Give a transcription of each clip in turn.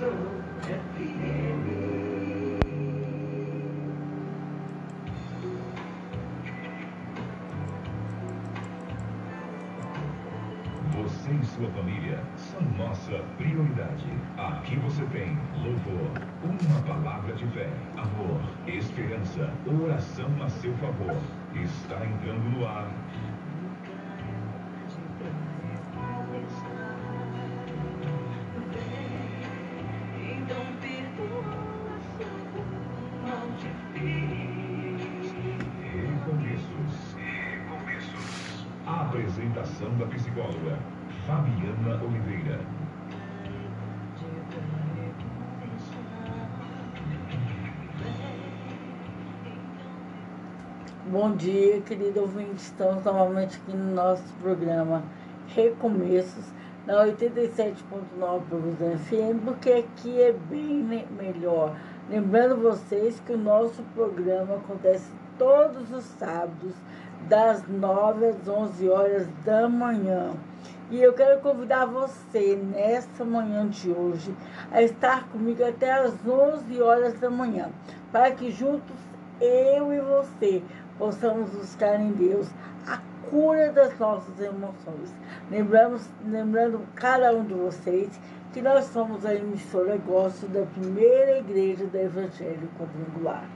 Você e sua família são nossa prioridade. Aqui você tem louvor, uma palavra de fé, amor, esperança, oração a seu favor. Está entrando no ar. Bom dia, querido ouvinte. Estamos novamente aqui no nosso programa Recomeços, na 87.9 Produção FM, porque aqui é bem me- melhor. Lembrando vocês que o nosso programa acontece todos os sábados, das 9 às 11 horas da manhã. E eu quero convidar você, nessa manhã de hoje, a estar comigo até às 11 horas da manhã, para que juntos eu e você possamos buscar em Deus a cura das nossas emoções. Lembramos, lembrando cada um de vocês que nós somos a emissora Gosto da primeira igreja do Evangelho Quadrangular.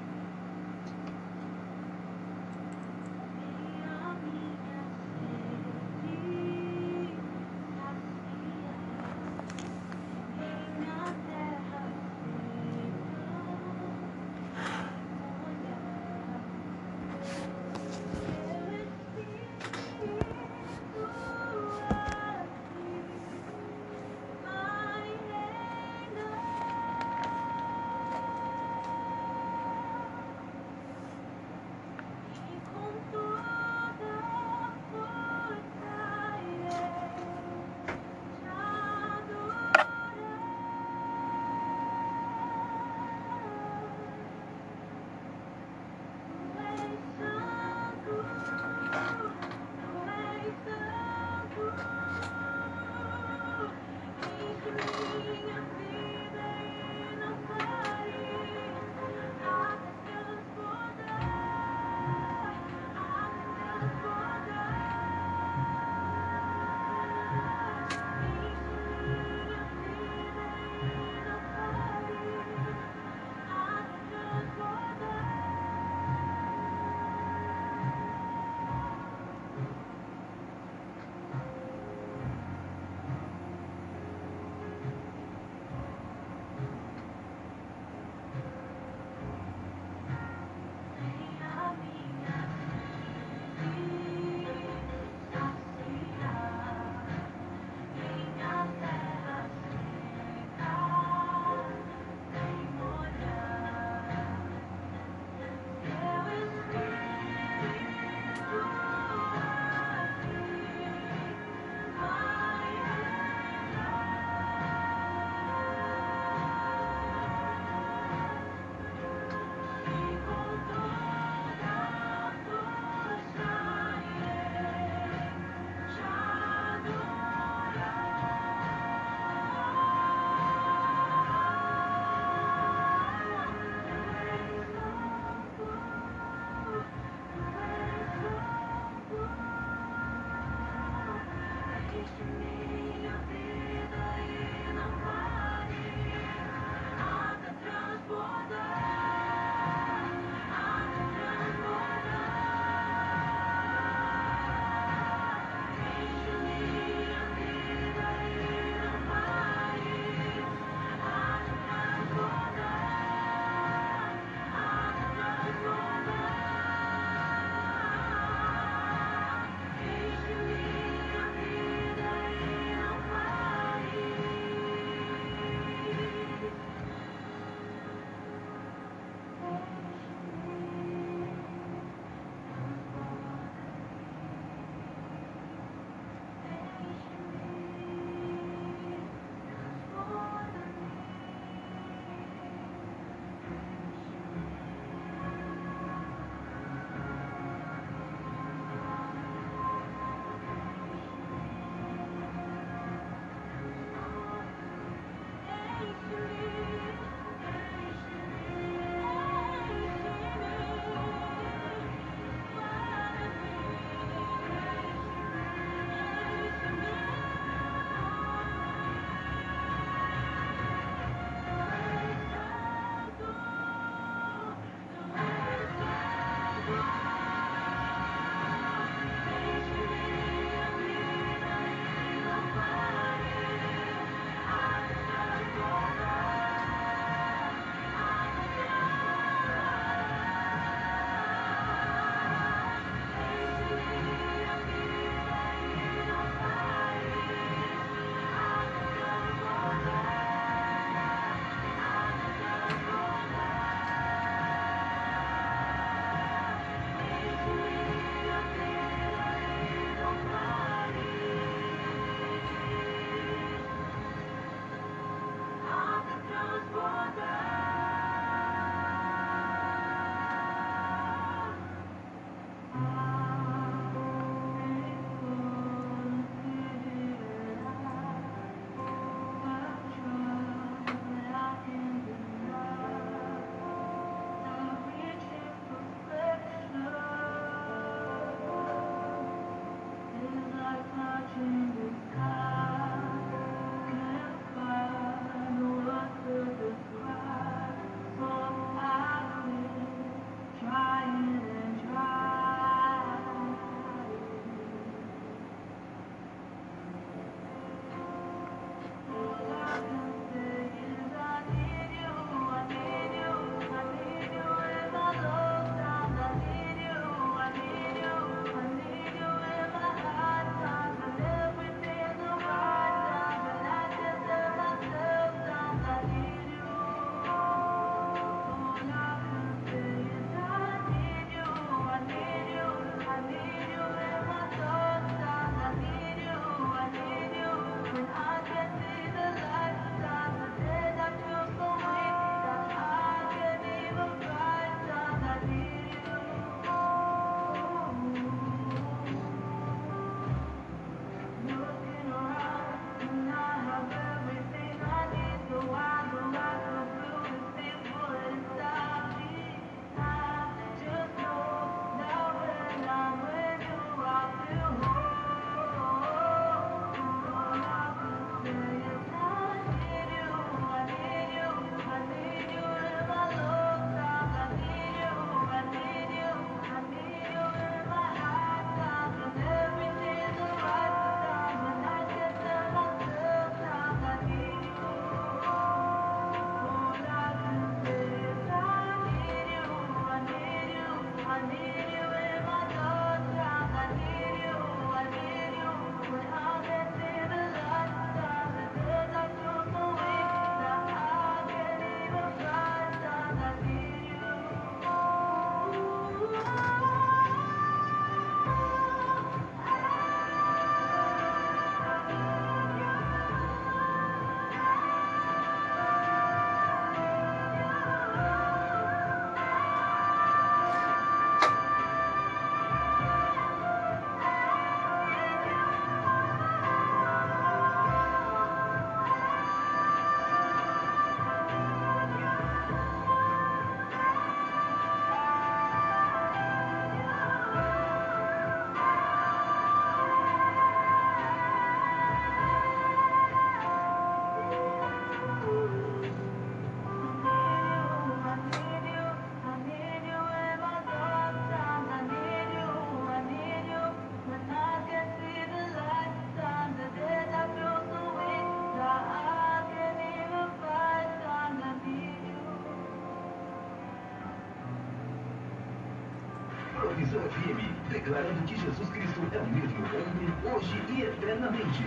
FM, declarando que Jesus Cristo é o mesmo ontem, hoje e eternamente.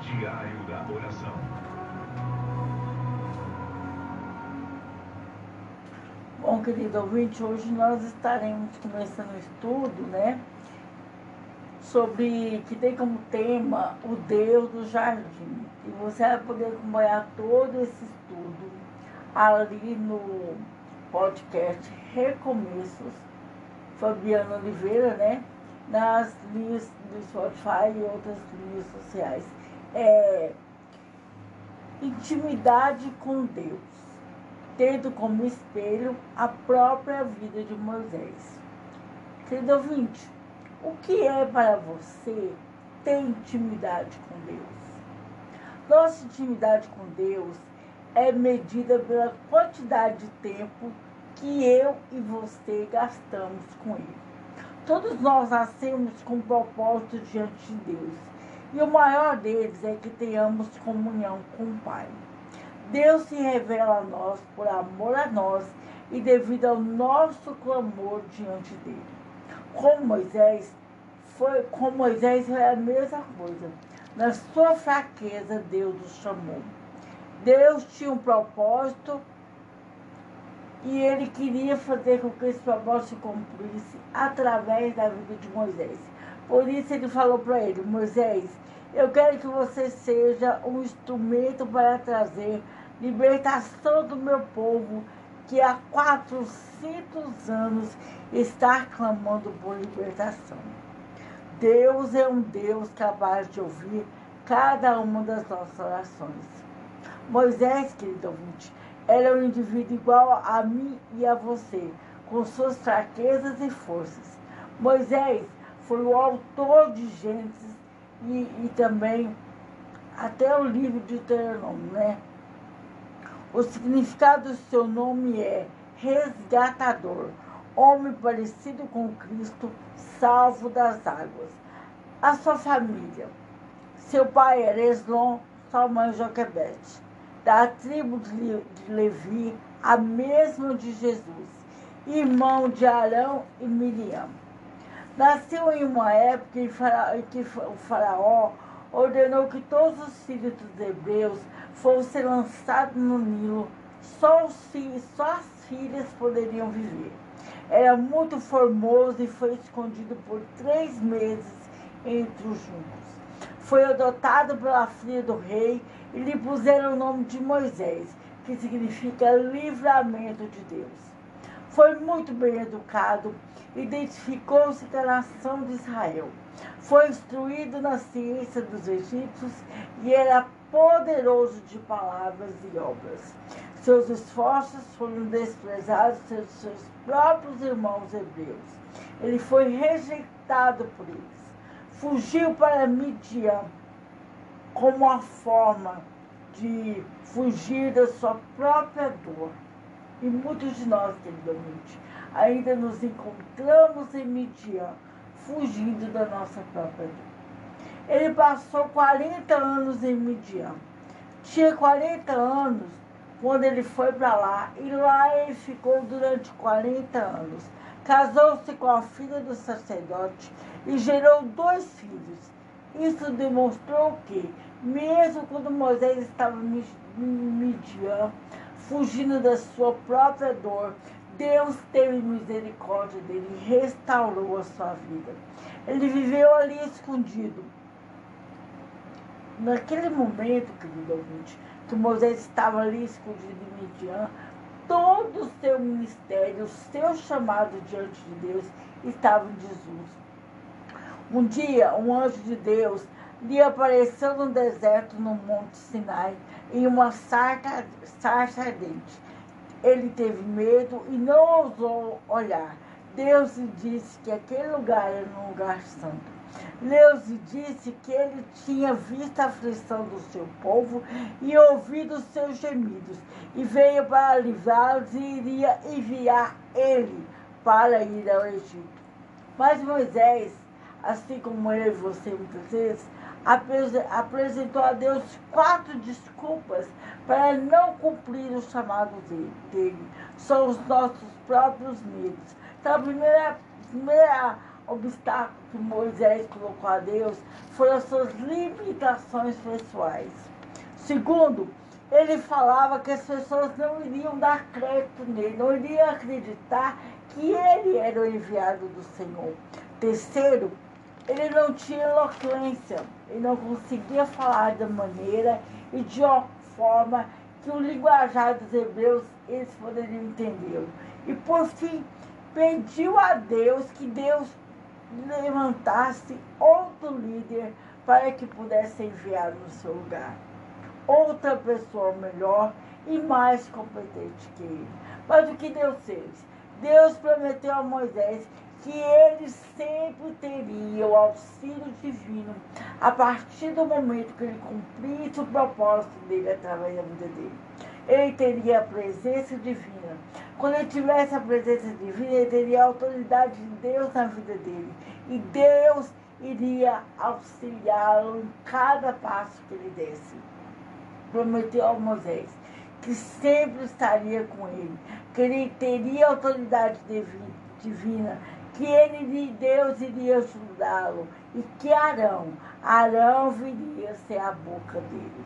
Diário da Oração. Bom, querido ouvinte, hoje nós estaremos começando um estudo, né? Sobre que tem como tema o Deus do Jardim. E você vai poder acompanhar todo esse estudo ali no podcast Recomeços, Fabiano Oliveira, né? Nas linhas do Spotify e outras linhas sociais. É, intimidade com Deus, tendo como espelho a própria vida de Moisés. Querido ouvinte, o que é para você ter intimidade com Deus? Nossa intimidade com Deus é medida pela quantidade de tempo que eu e você gastamos com Ele. Todos nós nascemos com um propósito diante de Deus. E o maior deles é que tenhamos comunhão com o Pai. Deus se revela a nós por amor a nós e devido ao nosso clamor diante dele. Com Moisés, foi, com Moisés foi a mesma coisa. Na sua fraqueza, Deus o chamou. Deus tinha um propósito e ele queria fazer com que esse propósito se cumprisse através da vida de Moisés. Por isso ele falou para ele, Moisés, eu quero que você seja um instrumento para trazer libertação do meu povo, que há 400 anos está clamando por libertação. Deus é um Deus capaz de ouvir cada uma das nossas orações. Moisés, querido ouvinte, era um indivíduo igual a mim e a você, com suas fraquezas e forças. Moisés foi o autor de Gênesis e, e também até o livro de Deuteronômio, né? O significado do seu nome é resgatador, homem parecido com Cristo, salvo das águas. A sua família. Seu pai era Eslon, sua mãe Joquebede, da tribo de Levi, a mesma de Jesus, irmão de Arão e Miriam. Nasceu em uma época em que o faraó ordenou que todos os filhos dos hebreus fossem lançados no Nilo, só, os filhos, só as filhas poderiam viver. Era muito formoso e foi escondido por três meses entre os juncos. Foi adotado pela filha do rei e lhe puseram o nome de Moisés, que significa livramento de Deus. Foi muito bem educado, identificou-se com a nação de Israel. Foi instruído na ciência dos egípcios e era poderoso de palavras e obras. Seus esforços foram desprezados pelos seus próprios irmãos hebreus. Ele foi rejeitado por eles. Fugiu para Midian como uma forma de fugir da sua própria dor. E muitos de nós, querido ainda nos encontramos em Midian, fugindo da nossa própria dor. Ele passou 40 anos em Midian. Tinha 40 anos quando ele foi para lá e lá ele ficou durante 40 anos. Casou-se com a filha do sacerdote e gerou dois filhos. Isso demonstrou que, mesmo quando Moisés estava em Midian, fugindo da sua própria dor, Deus teve misericórdia dele e restaurou a sua vida. Ele viveu ali escondido. Naquele momento, querido ouvinte, que Moisés estava ali escondido em Midian, todo o seu ministério, o seu chamado diante de Deus estava em Jesus. Um dia, um anjo de Deus lhe apareceu no deserto, no Monte Sinai, em uma sarça, sarça ardente. Ele teve medo e não ousou olhar. Deus lhe disse que aquele lugar era um lugar santo. Deus lhe disse que ele tinha visto a aflição do seu povo e ouvido os seus gemidos, e veio para livrá-los e iria enviar ele para ir ao Egito. Mas Moisés, assim como eu e você muitas vezes, apres- apresentou a Deus quatro desculpas para não cumprir o chamado dele. São os nossos próprios medos. Então, a primeira, primeira obstáculo que Moisés colocou a Deus foram as suas limitações pessoais. Segundo, ele falava que as pessoas não iriam dar crédito nele, não iriam acreditar que ele era o enviado do Senhor. Terceiro, ele não tinha eloquência, ele não conseguia falar da maneira e de uma forma que o linguajar dos hebreus eles poderiam entender. E por fim, pediu a Deus que Deus levantasse outro líder para que pudesse enviar no seu lugar. Outra pessoa melhor e mais competente que ele. Mas o que Deus fez? Deus prometeu a Moisés que ele sempre teria o auxílio divino a partir do momento que ele cumprisse o propósito dele através da vida dele. Ele teria a presença divina. Quando ele tivesse a presença divina, ele teria a autoridade de Deus na vida dele. E Deus iria auxiliá-lo em cada passo que ele desse. Prometeu a Moisés que sempre estaria com ele, que ele teria autoridade divi- divina, que ele, Deus iria ajudá-lo e que Arão, Arão viria ser a boca dele.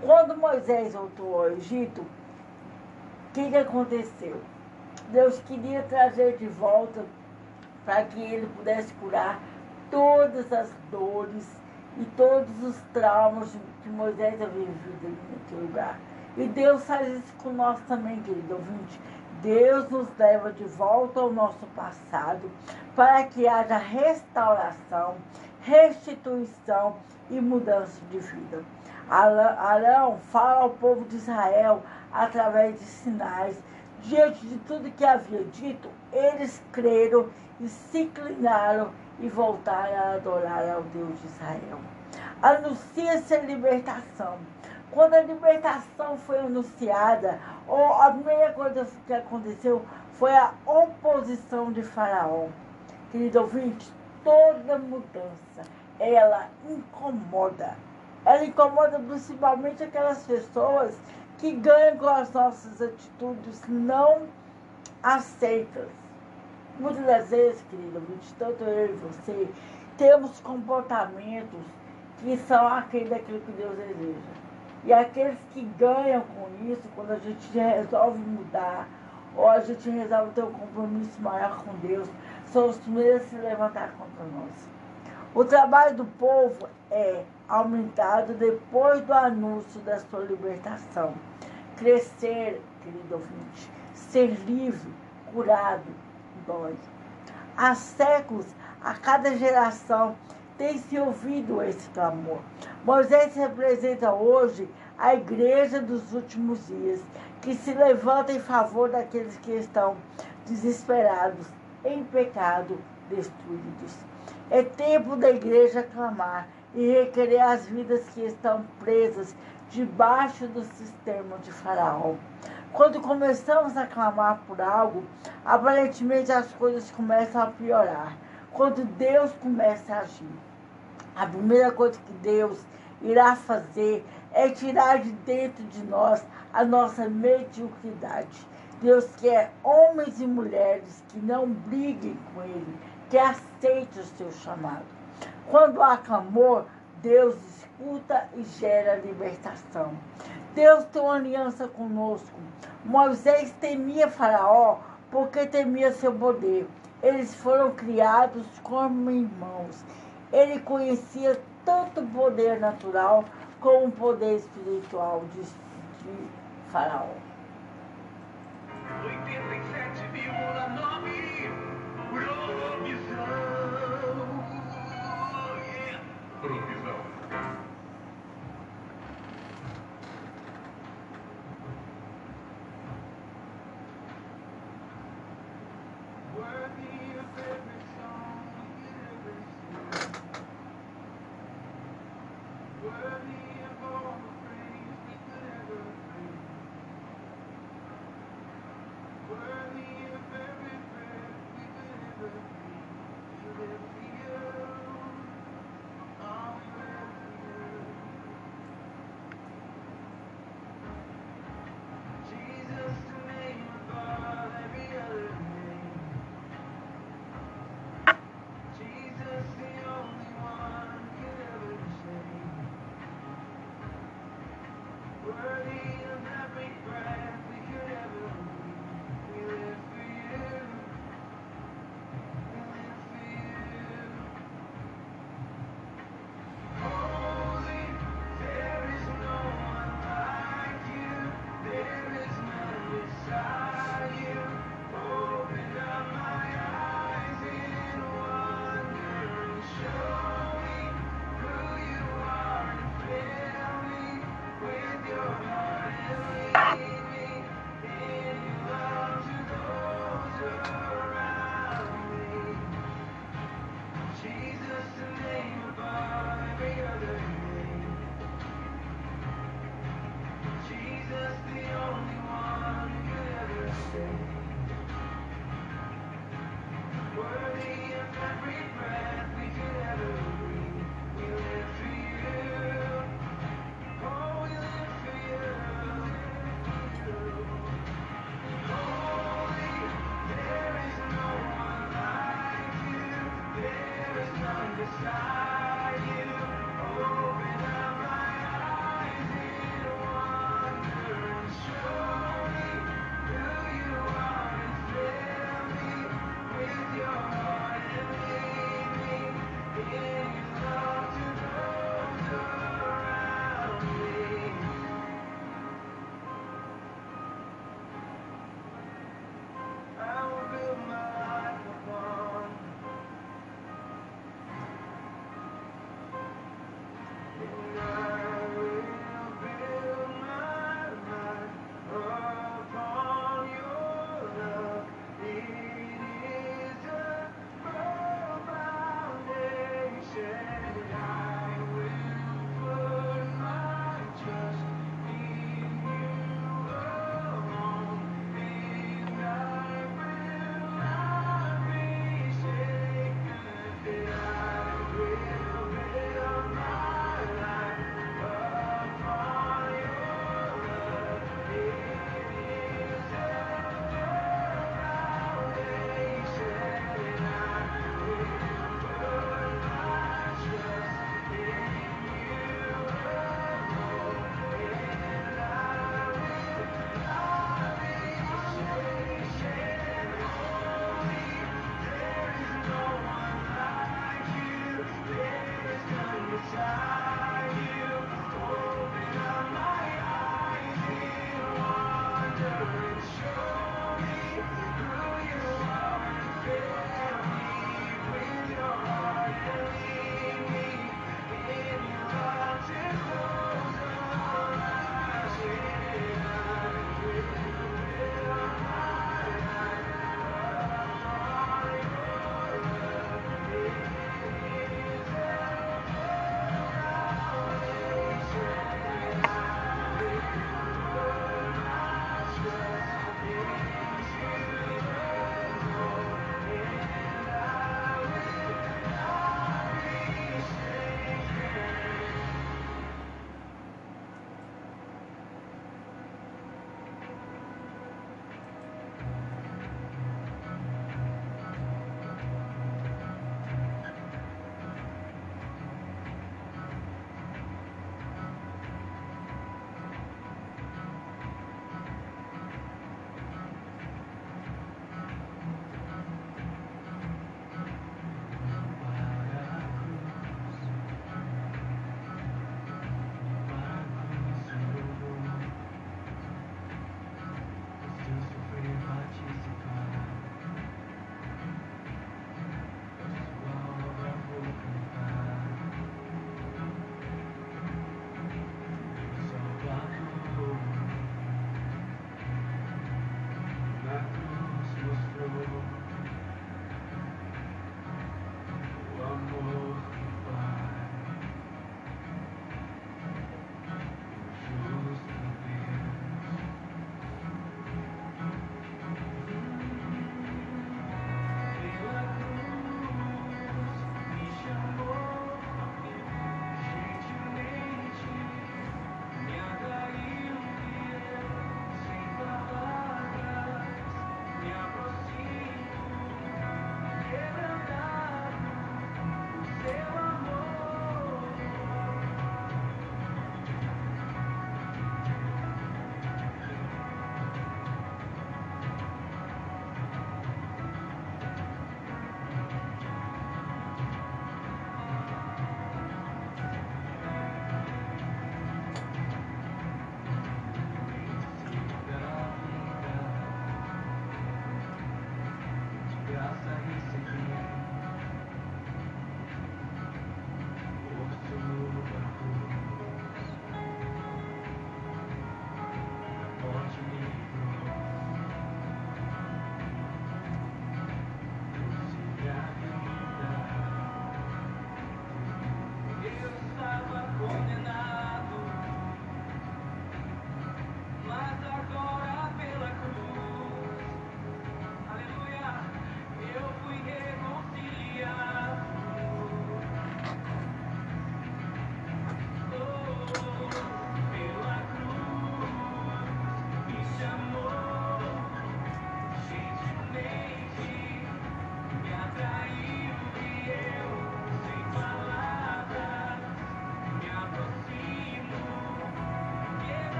Quando Moisés voltou ao Egito, o que, que aconteceu? Deus queria trazer de volta para que ele pudesse curar todas as dores e todos os traumas que Moisés havia vivido naquele lugar. E Deus faz isso com nós também, querido ouvinte. Deus nos leva de volta ao nosso passado para que haja restauração, restituição e mudança de vida. Arão fala ao povo de Israel através de sinais. Diante de tudo que havia dito, eles creram e se inclinaram e voltaram a adorar ao Deus de Israel. Anuncia-se a libertação. Quando a libertação foi anunciada, a primeira coisa que aconteceu foi a oposição de Faraó. Querido ouvinte, toda mudança, ela incomoda. Ela incomoda principalmente aquelas pessoas que ganham com as nossas atitudes não aceitas. Muitas das vezes, querido ouvinte, tanto eu e você, temos comportamentos que são aquele daquilo que Deus deseja. E aqueles que ganham com isso, quando a gente resolve mudar, ou a gente resolve ter um compromisso maior com Deus, são os primeiros a se levantar contra nós. O trabalho do povo é aumentado depois do anúncio da sua libertação. Crescer, querido ouvinte, ser livre, curado, dói. Há séculos, a cada geração, tem se ouvido esse clamor. Moisés representa hoje a igreja dos últimos dias, que se levanta em favor daqueles que estão desesperados, em pecado, destruídos. É tempo da igreja clamar e requerer as vidas que estão presas debaixo do sistema de Faraó. Quando começamos a clamar por algo, aparentemente as coisas começam a piorar. Quando Deus começa a agir, a primeira coisa que Deus irá fazer é tirar de dentro de nós a nossa mediocridade. Deus quer homens e mulheres que não briguem com Ele, que aceitem o seu chamado. Quando há clamor, Deus escuta e gera libertação. Deus tem uma aliança conosco. Moisés temia Faraó porque temia seu poder. Eles foram criados como irmãos. Ele conhecia tanto o poder natural como o poder espiritual de, de Faraó. 87,9 Provisão.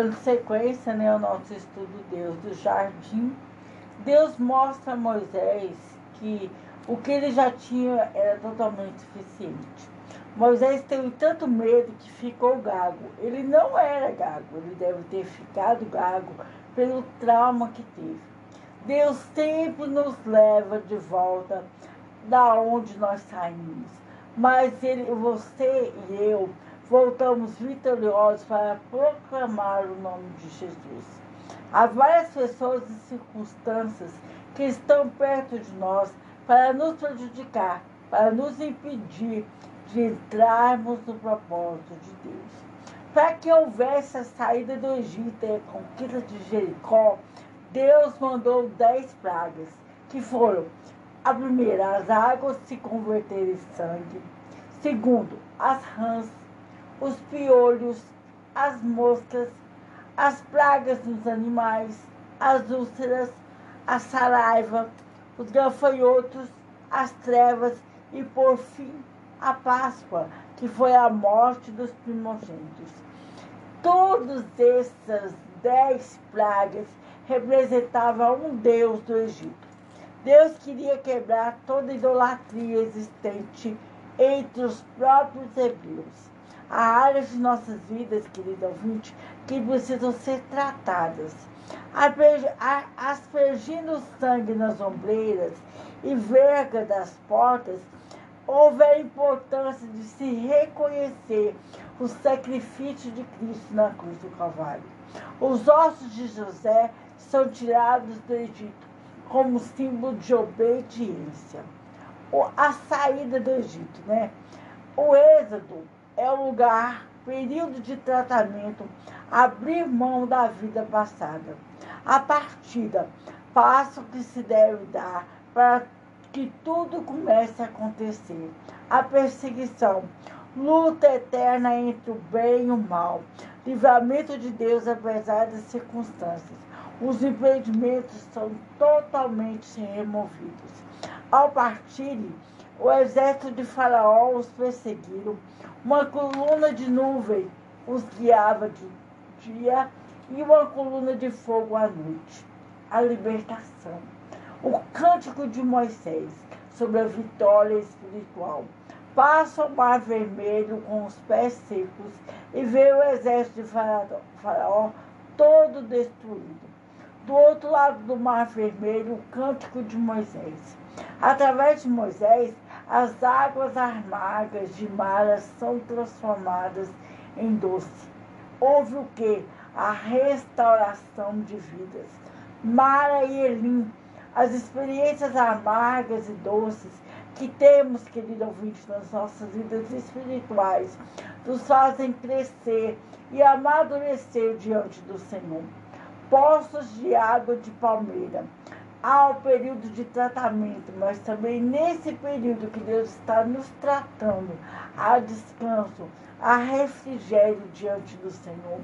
Dando sequência né, ao nosso estudo Deus do Jardim, Deus mostra a Moisés que o que ele já tinha era totalmente suficiente. Moisés teve tanto medo que ficou gago. Ele não era gago, ele deve ter ficado gago pelo trauma que teve. Deus sempre nos leva de volta da onde nós saímos. Mas ele, você e eu voltamos vitoriosos para proclamar o nome de Jesus. Há várias pessoas e circunstâncias que estão perto de nós para nos prejudicar, para nos impedir de entrarmos no propósito de Deus. Para que houvesse a saída do Egito e a conquista de Jericó, Deus mandou dez pragas, que foram a primeira, as águas se converterem em sangue. Segundo, as rãs, os piolhos, as moscas, as pragas dos animais, as úlceras, a saraiva, os gafanhotos, as trevas e, por fim, a Páscoa, que foi a morte dos primogênitos. Todas essas dez pragas representavam um deus do Egito. Deus queria quebrar toda idolatria existente entre os próprios hebreus. Há áreas de nossas vidas, querido ouvinte, que precisam ser tratadas. Aspergindo sangue nas ombreiras e verga das portas, houve a importância de se reconhecer o sacrifício de Cristo na cruz do Calvário. Os ossos de José são tirados do Egito como símbolo de obediência. A saída do Egito, né? O êxodo é o lugar, período de tratamento, abrir mão da vida passada. A partida, passo que se deve dar para que tudo comece a acontecer. A perseguição, luta eterna entre o bem e o mal, livramento de Deus apesar das circunstâncias. Os impedimentos são totalmente removidos. Ao partirem, o exército de Faraó os perseguiram. Uma coluna de nuvem os guiava de dia e uma coluna de fogo à noite. A libertação. O cântico de Moisés sobre a vitória espiritual. Passa o mar vermelho com os pés secos e vê o exército de Faraó todo destruído. Do outro lado do mar vermelho, o cântico de Moisés. Através de Moisés, as águas amargas de Mara são transformadas em doce. Houve o que? A restauração de vidas. Mara e Elim, as experiências amargas e doces que temos, querido ouvinte, nas nossas vidas espirituais, nos fazem crescer e amadurecer diante do Senhor. Poços de água de palmeira. Há período de tratamento, mas também nesse período que Deus está nos tratando, há descanso, há refrigério diante do Senhor.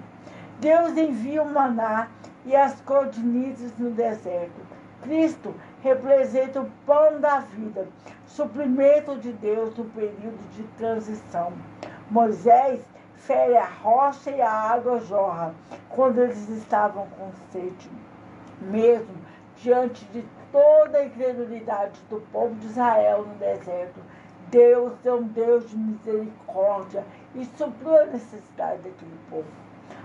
Deus envia o maná e as cordinizes no deserto. Cristo representa o pão da vida, suprimento de Deus no período de transição. Moisés fere a rocha e a água jorra quando eles estavam com sede. Mesmo diante de toda a incredulidade do povo de Israel no deserto, Deus é um Deus de misericórdia e supriu a necessidade daquele povo.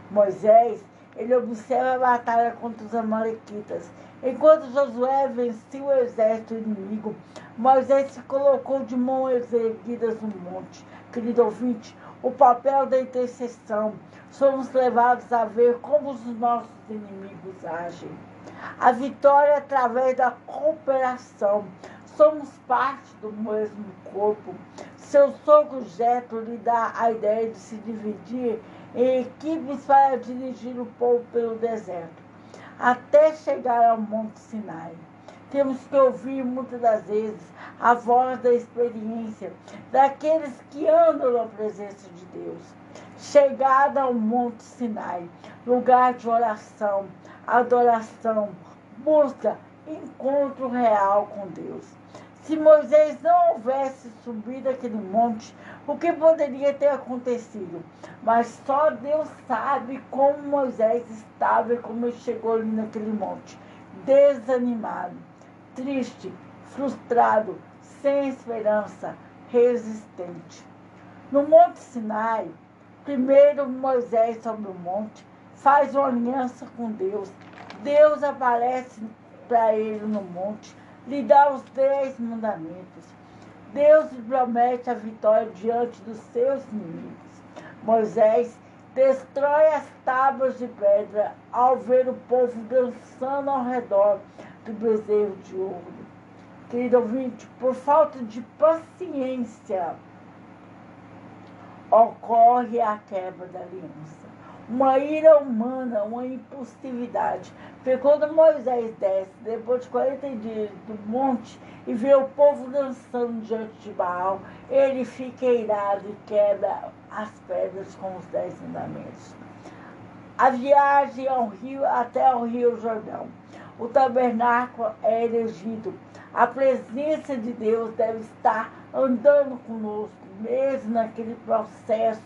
Moisés, ele observa a batalha contra os amalequitas. Enquanto Josué vencia o exército inimigo, Moisés se colocou de mãos erguidas no monte. Querido ouvinte, o papel da intercessão. Somos levados a ver como os nossos inimigos agem. A vitória através da cooperação. Somos parte do mesmo corpo. Seu sogro Jetro lhe dá a ideia de se dividir em equipes para dirigir o povo pelo deserto, até chegar ao Monte Sinai. Temos que ouvir muitas das vezes a voz da experiência daqueles que andam na presença de Deus. Chegada ao Monte Sinai, lugar de oração, adoração, busca, encontro real com Deus. Se Moisés não houvesse subido aquele monte, o que poderia ter acontecido? Mas só Deus sabe como Moisés estava e como ele chegou ali naquele monte. Desanimado, triste, frustrado, sem esperança, resistente. No Monte Sinai, primeiro Moisés sobre o monte faz uma aliança com Deus. Deus aparece para ele no monte, lhe dá os dez mandamentos. Deus lhe promete a vitória diante dos seus inimigos. Moisés destrói as tábuas de pedra ao ver o povo dançando ao redor do bezerro de ouro. Querido ouvinte, por falta de paciência, ocorre a quebra da aliança. Uma ira humana, uma impulsividade. Porque quando Moisés desce, depois de 40 dias do monte, e vê o povo dançando diante de Baal, ele fica irado e quebra as pedras com os dez mandamentos. A viagem ao rio até o rio Jordão. O tabernáculo é erigido. A presença de Deus deve estar andando conosco, mesmo naquele processo,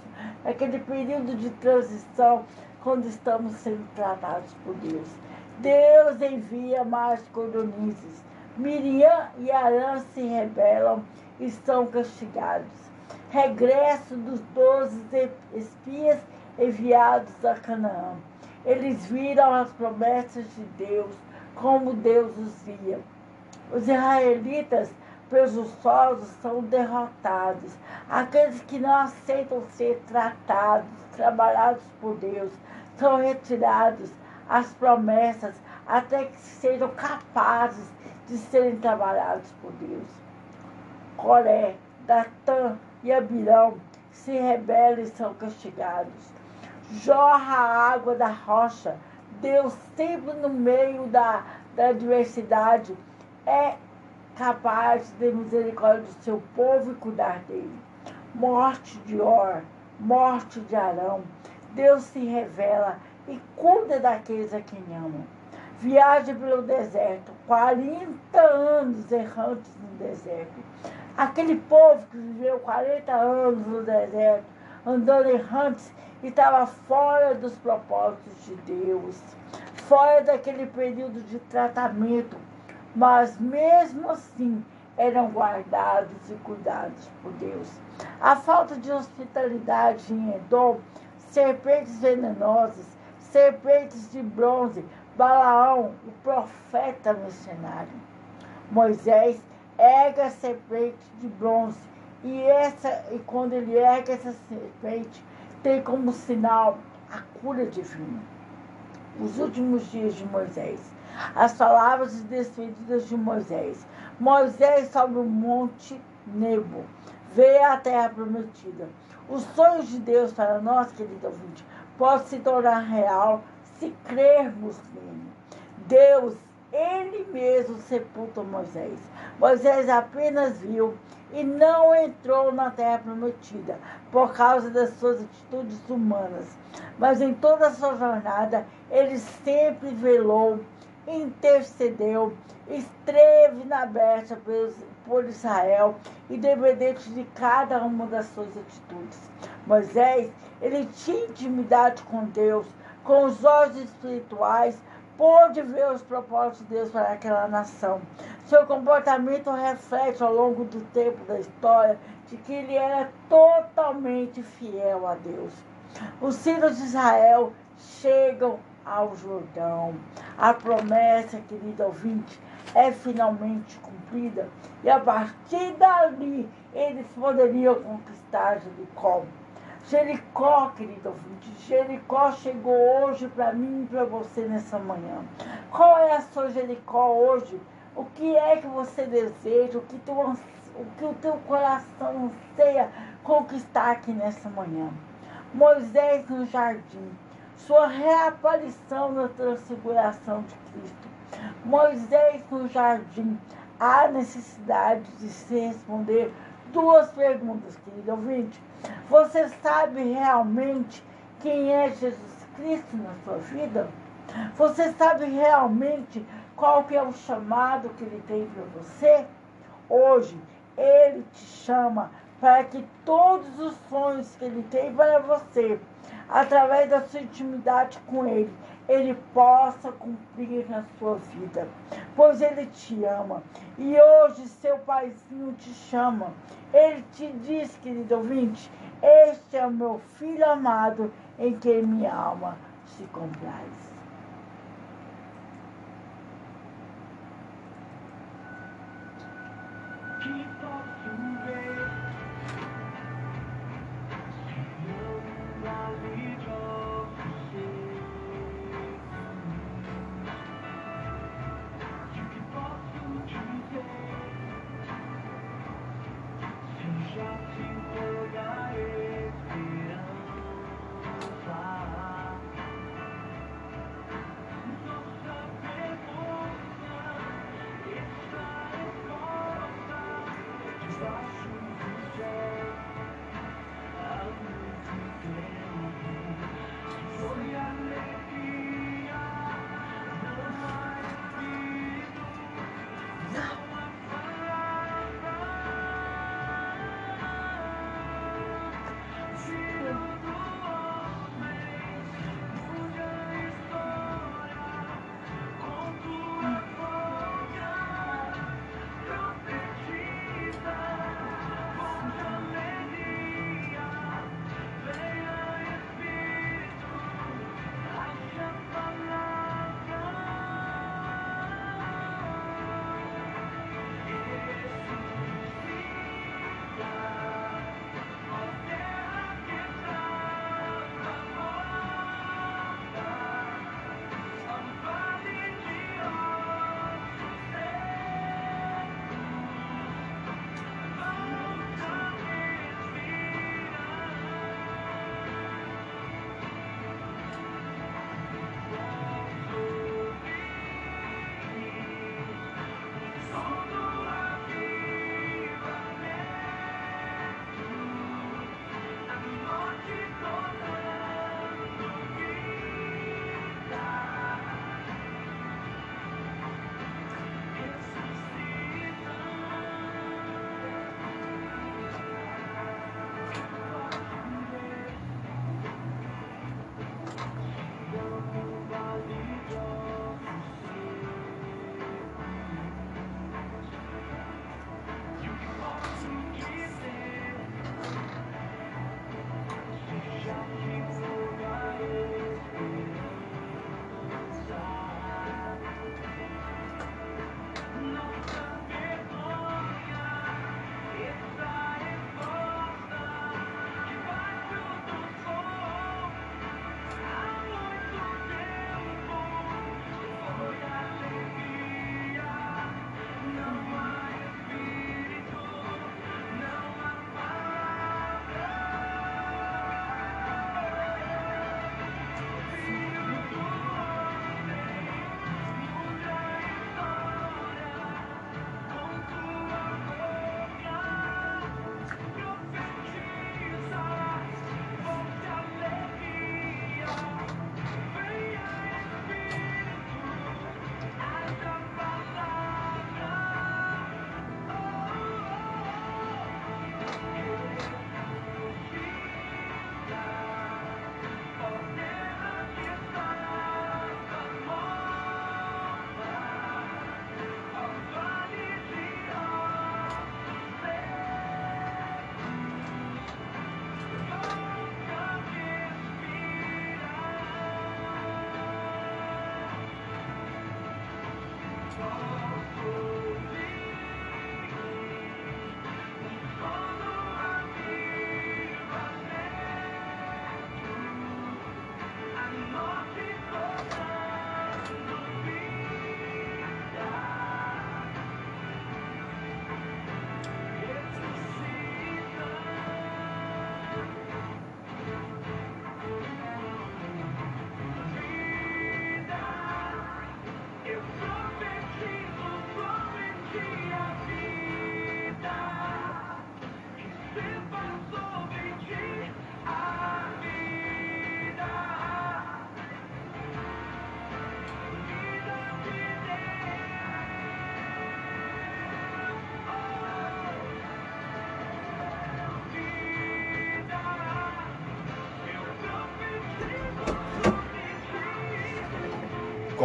naquele período de transição, quando estamos sendo tratados por Deus. Deus envia mais cordonizes. Miriam e Arã se rebelam e são castigados. Regresso dos doze espias enviados a Canaã. Eles viram as promessas de Deus, como Deus os via. Os israelitas presunçosos são derrotados. Aqueles que não aceitam ser tratados, trabalhados por Deus, são retirados as promessas até que sejam capazes de serem trabalhados por Deus. Coré, Datã e Abirão se rebelam e são castigados. Jorra a água da rocha. Deus sempre no meio da, da adversidade é capaz de ter misericórdia do seu povo e cuidar dele. Morte de Or, morte de Arão. Deus se revela e cuida daqueles a quem amam. Viagem pelo deserto, 40 anos errantes no deserto. Aquele povo que viveu 40 anos no deserto, andando errantes, estava fora dos propósitos de Deus, fora daquele período de tratamento, mas mesmo assim eram guardados e cuidados por Deus. A falta de hospitalidade em Edom, serpentes venenosas, serpentes de bronze, Balaão, o profeta missionário. Moisés ergue a serpente de bronze e, essa, e quando ele ergue essa serpente, tem como sinal a cura divina. Os últimos dias de Moisés. As palavras despedidas de Moisés. Moisés sobre o monte Nebo. Vê a terra prometida. Os sonhos de Deus para nós, querido ouvinte, pode se tornar real se crermos nele. Deus, ele mesmo sepultou Moisés. Moisés apenas viu e não entrou na terra prometida por causa das suas atitudes humanas. Mas em toda a sua jornada, ele sempre velou, intercedeu, esteve na brecha por Israel, independente de cada uma das suas atitudes. Moisés, ele tinha intimidade com Deus, com os olhos espirituais, pôde ver os propósitos de Deus para aquela nação. Seu comportamento reflete ao longo do tempo da história de que ele era totalmente fiel a Deus. Os filhos de Israel chegam ao Jordão. A promessa, querido ouvinte, é finalmente cumprida. E a partir dali, eles poderiam conquistar Jericó. Jericó, querido ouvinte, Jericó chegou hoje para mim e para você nessa manhã. Qual é a sua Jericó hoje? O que é que você deseja? O que, teu, o, que o teu coração anseia conquistar aqui nessa manhã? Moisés no jardim, sua reaparição na transfiguração de Cristo. Moisés no jardim. Há necessidade de se responder duas perguntas, querido ouvinte. Você sabe realmente quem é Jesus Cristo na sua vida? Você sabe realmente qual que é o chamado que ele tem para você? Hoje, ele te chama para que todos os sonhos que ele tem para você, através da sua intimidade com ele, ele possa cumprir na sua vida, pois ele te ama. E hoje seu paizinho te chama. Ele te diz, querido ouvinte, este é o meu filho amado em quem minha alma se compraz. Que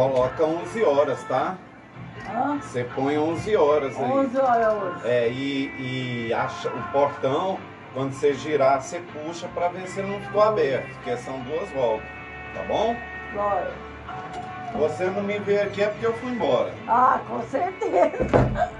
Coloca 11 horas, tá? Hã? Você põe 11 horas aí. 11 horas hoje. É, e, e acha, o portão, quando você girar, você puxa pra ver se ele não ficou aberto, porque são duas voltas, tá bom? Glória. Você não me vê aqui é porque eu fui embora. Ah, com certeza.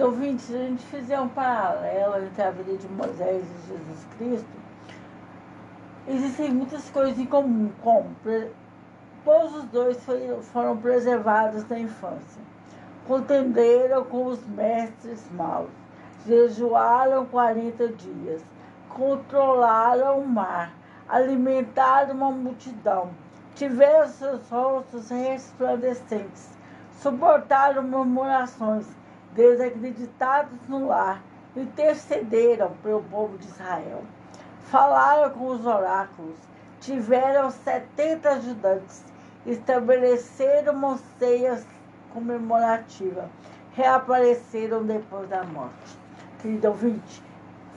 Querido ouvinte, se a gente fizer um paralelo entre a vida de Moisés e Jesus Cristo, existem muitas coisas em comum, como todos os dois foram preservados na infância, contenderam com os mestres maus, jejuaram 40 dias, controlaram o mar, alimentaram uma multidão, tiveram seus rostos resplandecentes, suportaram murmurações, desacreditados no lar, intercederam pelo povo de Israel. Falaram com os oráculos, tiveram setenta ajudantes, estabeleceram uma ceia comemorativa, reapareceram depois da morte. Querido ouvinte,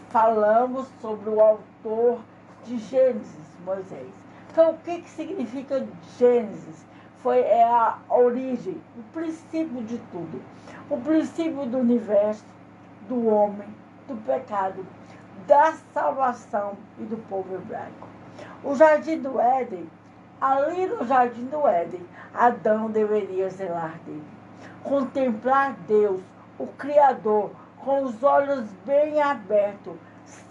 falamos sobre o autor de Gênesis, Moisés. Então, o que, que significa Gênesis? Foi é a origem, o princípio de tudo. O princípio do universo, do homem, do pecado, da salvação e do povo hebraico. O jardim do Éden, ali no jardim do Éden, Adão deveria zelar dele. Contemplar Deus, o Criador, com os olhos bem abertos,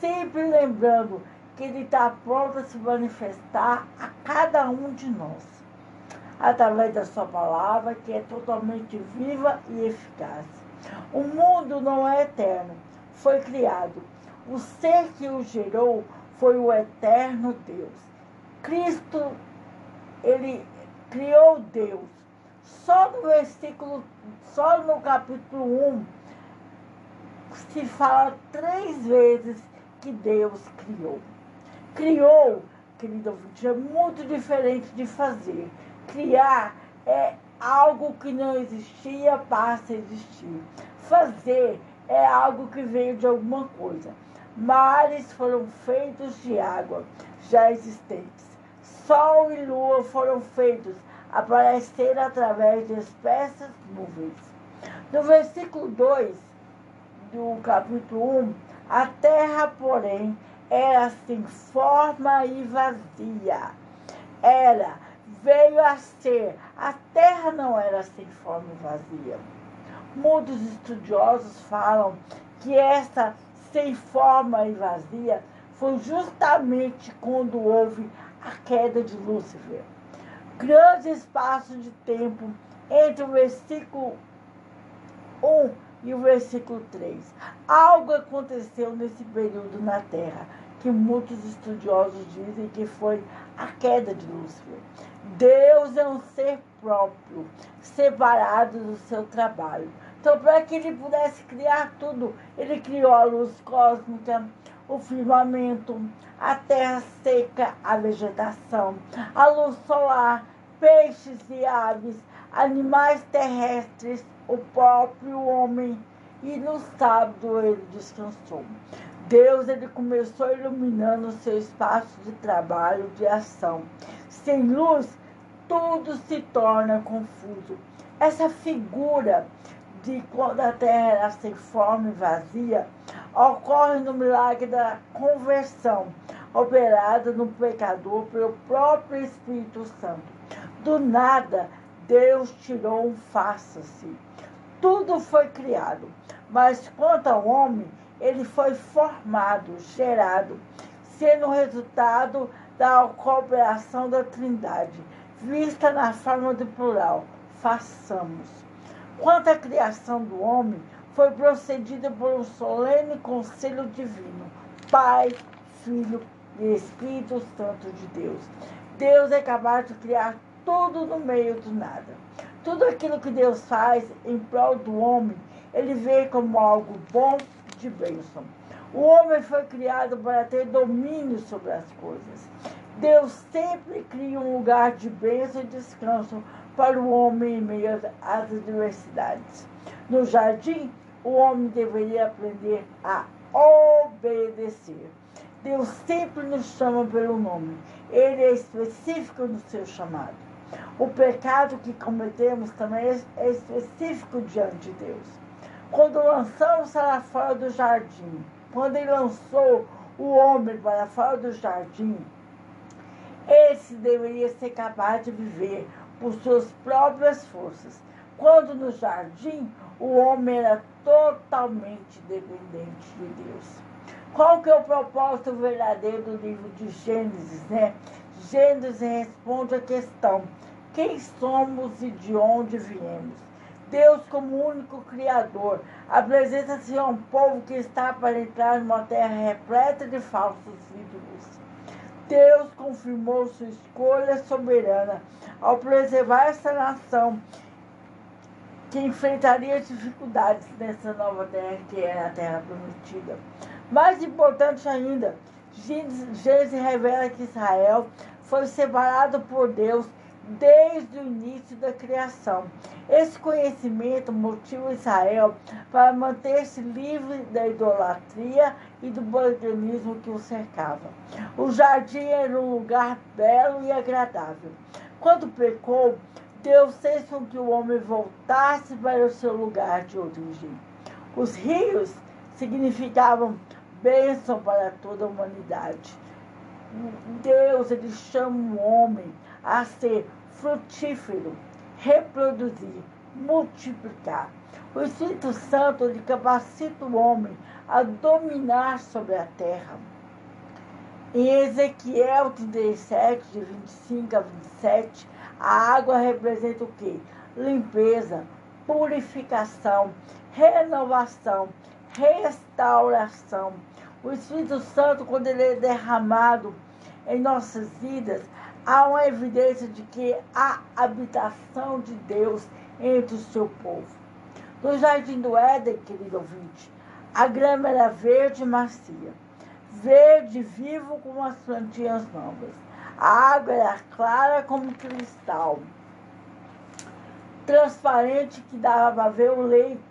sempre lembrando que Ele está pronto a se manifestar a cada um de nós, através da Sua palavra, que é totalmente viva e eficaz. O mundo não é eterno, foi criado. O ser que o gerou foi o eterno Deus. Cristo, ele criou Deus. Só no versículo, só no capítulo 1, se fala três vezes que Deus criou. Criou, querido ouvinte, é muito diferente de fazer. Criar é algo que não existia, passa a existir. Fazer é algo que veio de alguma coisa. Mares foram feitos de água já existentes. Sol e lua foram feitos aparecer através de espessas nuvens. No versículo 2 do capítulo 1, a terra, porém, era sem forma e vazia. Era, veio a ser. A terra não era sem forma e vazia. Muitos estudiosos falam que essa sem forma e vazia foi justamente quando houve a queda de Lúcifer. Grande espaço de tempo entre o versículo 1 e o versículo 3. Algo aconteceu nesse período na Terra, que muitos estudiosos dizem que foi a queda de Lúcifer. Deus é um ser próprio, separado do seu trabalho. Então, para que ele pudesse criar tudo, ele criou a luz cósmica, o firmamento, a terra seca, a vegetação, a luz solar, peixes e aves, animais terrestres, o próprio homem, e no sábado ele descansou. Deus ele começou iluminando o seu espaço de trabalho, de ação. Sem luz, tudo se torna confuso. Essa figura de quando a terra era sem forma e vazia ocorre no milagre da conversão, operada no pecador pelo próprio Espírito Santo. Do nada, Deus tirou um faça-se. Tudo foi criado, mas quanto ao homem, ele foi formado, gerado, sendo o resultado da cooperação da Trindade, vista na forma do plural. Façamos. Quanto à criação do homem, foi procedida por um solene conselho divino, Pai, Filho e Espírito Santo de Deus. Deus é capaz de criar tudo no meio do nada. Tudo aquilo que Deus faz em prol do homem, ele vê como algo bom de bênção. O homem foi criado para ter domínio sobre as coisas. Deus sempre cria um lugar de bênção e descanso para o homem em meio às adversidades. No jardim, o homem deveria aprender a obedecer. Deus sempre nos chama pelo nome. Ele é específico no seu chamado. O pecado que cometemos também é específico diante de Deus. Quando para fora do jardim, quando ele lançou o homem para fora do jardim, esse deveria ser capaz de viver por suas próprias forças. quando no jardim o homem era totalmente dependente de Deus. Qual que é o propósito verdadeiro do livro de Gênesis, né? Gênesis responde a questão: quem somos e de onde viemos? Deus, como único Criador, apresenta-se a um povo que está para entrar numa terra repleta de falsos ídolos. Deus confirmou sua escolha soberana ao preservar essa nação que enfrentaria dificuldades nessa nova terra que é a terra prometida. Mais importante ainda, Gênesis revela que Israel foi separado por Deus desde o início da criação. Esse conhecimento motiva Israel para manter-se livre da idolatria e do paganismo que o cercava. O jardim era um lugar belo e agradável. Quando pecou, Deus fez com que o homem voltasse para o seu lugar de origem. Os rios significavam bênção para toda a humanidade. Deus ele chama o homem a ser frutífero, reproduzir, multiplicar. O Espírito Santo ele capacita o homem a dominar sobre a terra. Em Ezequiel 37, de 25 a 27, a água representa o quê? Limpeza, purificação, renovação, restauração. O Espírito Santo, quando ele é derramado em nossas vidas, há uma evidência de que há habitação de Deus entre o seu povo. No jardim do Éden, querido ouvinte, a grama era verde e macia, verde vivo como as plantinhas novas. A água era clara como cristal, transparente que dava para ver o leito.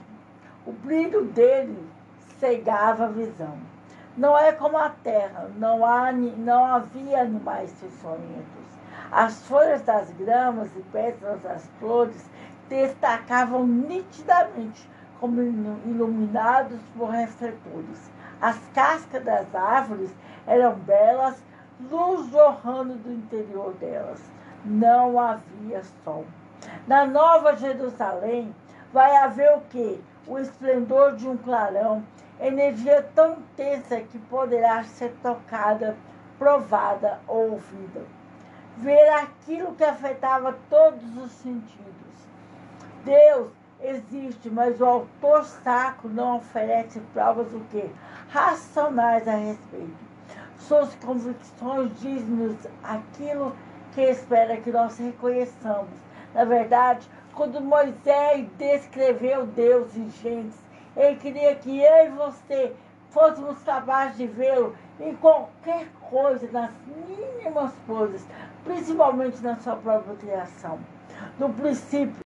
O brilho dele cegava a visão. Não é como a terra, não, há, não havia animais peçonhentos. As folhas das gramas e pétalas das flores destacavam nitidamente como iluminados por refletores. As cascas das árvores eram belas luz jorrando do interior delas. Não havia sol. Na Nova Jerusalém vai haver o quê? O esplendor de um clarão, energia tão intensa que poderá ser tocada, provada ou ouvida. Ver aquilo que afetava todos os sentidos. Deus existe, mas o autor sacro não oferece provas do que? Racionais a respeito suas convicções dizem-nos aquilo que espera que nós reconheçamos. Na verdade, quando Moisés descreveu Deus em Gênesis, ele queria que eu e você fôssemos capazes de vê-lo em qualquer coisa, nas mínimas coisas, principalmente na sua própria criação. No princípio,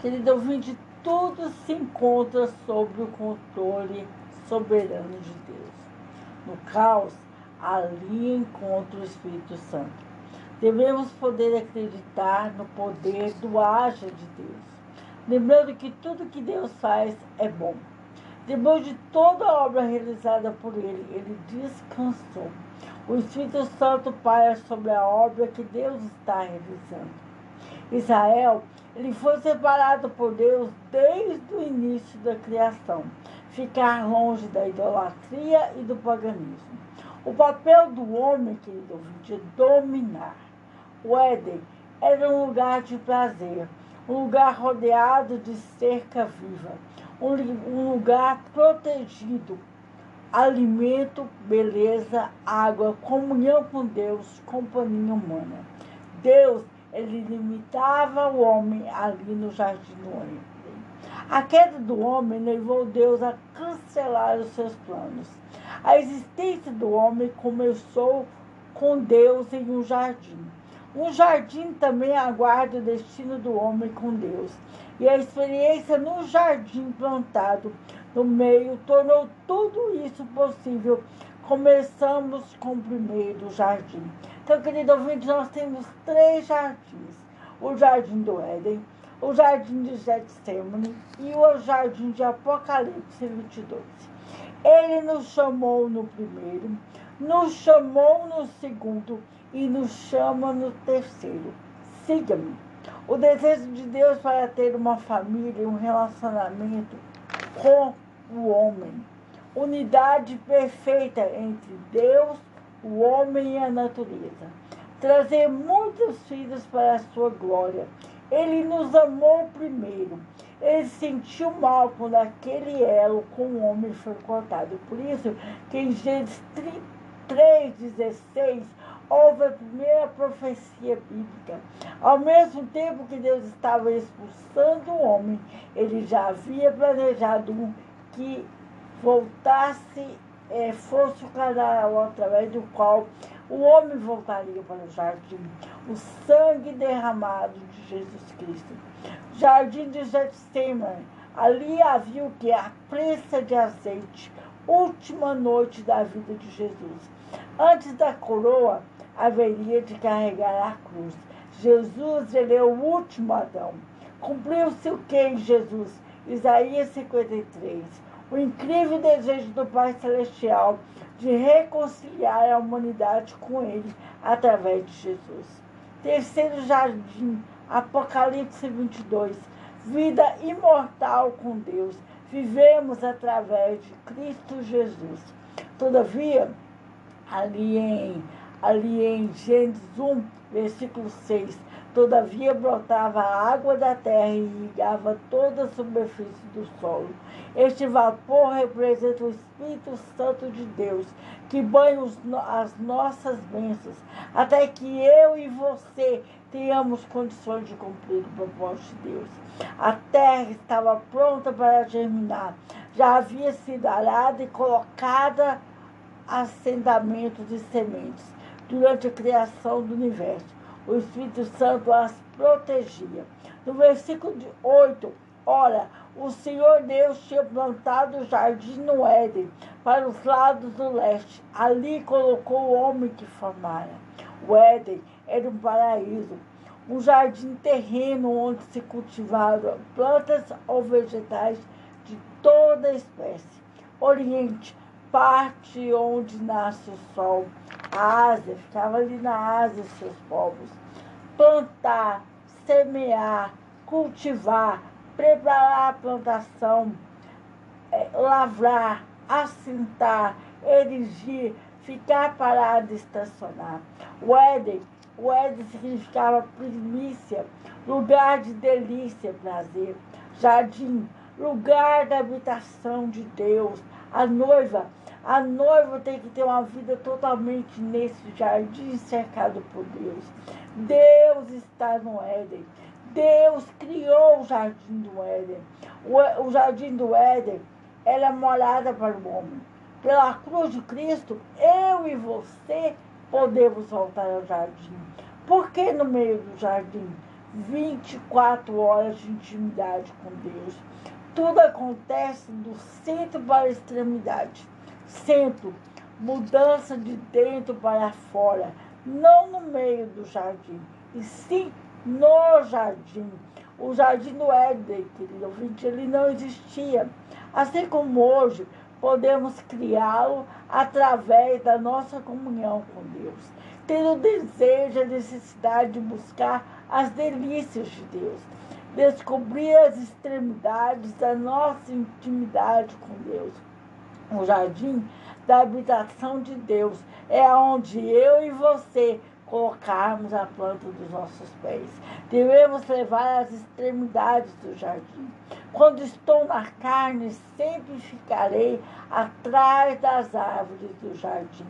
Querido ouvinte, tudo se encontra sob o controle soberano de Deus. No caos, ali encontra o Espírito Santo. Devemos poder acreditar no poder do haja de Deus, lembrando que tudo que Deus faz é bom. Depois de toda a obra realizada por ele, ele descansou. O Espírito Santo paira sobre a obra que Deus está realizando. Israel, ele foi separado por Deus desde o início da criação, ficar longe da idolatria e do paganismo. O papel do homem, querido ouvinte, é dominar. O Éden era um lugar de prazer, um lugar rodeado de cerca viva, um, lugar protegido, alimento, beleza, água, comunhão com Deus, companhia humana. Deus, ele limitava o homem ali no jardim do Éden. A queda do homem levou Deus a cancelar os seus planos. A existência do homem começou com Deus em um jardim. Um jardim também aguarda o destino do homem com Deus. E a experiência no jardim plantado no meio tornou tudo isso possível. Começamos com o primeiro jardim. Então, querido ouvinte, nós temos três jardins: o jardim do Éden, o jardim de Getsemane e o jardim de Apocalipse 22. Ele nos chamou no primeiro, nos chamou no segundo e nos chama no terceiro. Siga-me. O desejo de Deus para ter uma família um relacionamento com o homem. Unidade perfeita entre Deus, o homem e a natureza. Trazer muitos filhos para a sua glória. Ele nos amou primeiro. Ele sentiu mal quando aquele elo com o homem foi cortado. Por isso que em Gênesis 3,16 houve a primeira profecia bíblica. Ao mesmo tempo que Deus estava expulsando o homem, ele já havia planejado que voltasse, eh, fosse o canal através do qual o homem voltaria para o jardim. O sangue derramado de Jesus Cristo. Jardim de Getsemane. Ali havia o que? A prensa de azeite. Última noite da vida de Jesus. Antes da coroa, haveria de carregar a cruz. Jesus, ele é o último Adão. Cumpriu-se o que em Jesus? Isaías 53. O incrível desejo do Pai Celestial de reconciliar a humanidade com Ele através de Jesus. Terceiro jardim, Apocalipse 22. Vida imortal com Deus. Vivemos através de Cristo Jesus. Todavia, ali em, ali em Gênesis 1, versículo 6. Todavia brotava a água da terra e irrigava toda a superfície do solo. Este vapor representa o Espírito Santo de Deus, que banha as nossas bênçãos, até que eu e você tenhamos condições de cumprir o propósito de Deus. A terra estava pronta para germinar, já havia sido arada e colocada assentamento de sementes durante a criação do universo. O Espírito Santo as protegia. No versículo de 8, ora, o Senhor Deus tinha plantado o jardim no Éden, para os lados do leste. Ali colocou o homem que formara. O Éden era um paraíso, um jardim terreno onde se cultivavam plantas ou vegetais de toda espécie. Oriente, parte onde nasce o sol. A Ásia, ficava ali na Ásia seus povos. Plantar, semear, cultivar, preparar a plantação, eh, lavrar, assentar, erigir, ficar parado e estacionar. O Éden, o Éden significava primícia, lugar de delícia, prazer. Jardim, lugar da habitação de Deus, a noiva. A noiva tem que ter uma vida totalmente nesse jardim cercado por Deus. Deus está no Éden. Deus criou o jardim do Éden. O, o jardim do Éden era morada para o homem. Pela cruz de Cristo, eu e você podemos voltar ao jardim. Por que no meio do jardim? 24 horas de intimidade com Deus. Tudo acontece do centro para a extremidade. Centro, mudança de dentro para fora, não no meio do jardim, e sim no jardim. O jardim do Éden, querido ouvinte, ele não existia. Assim como hoje, podemos criá-lo através da nossa comunhão com Deus. Ter o desejo, a necessidade de buscar as delícias de Deus. Descobrir as extremidades da nossa intimidade com Deus. O jardim da habitação de Deus é onde eu e você colocarmos a planta dos nossos pés. Devemos levar as extremidades do jardim. Quando estou na carne, sempre ficarei atrás das árvores do jardim.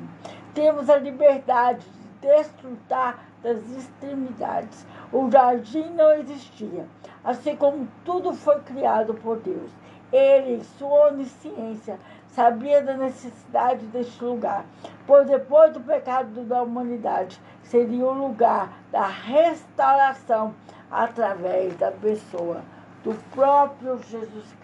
Temos a liberdade de desfrutar das extremidades. O jardim não existia, assim como tudo foi criado por Deus. Ele, em sua onisciência, sabia da necessidade deste lugar, pois depois do pecado da humanidade, seria o lugar da restauração através da pessoa do próprio Jesus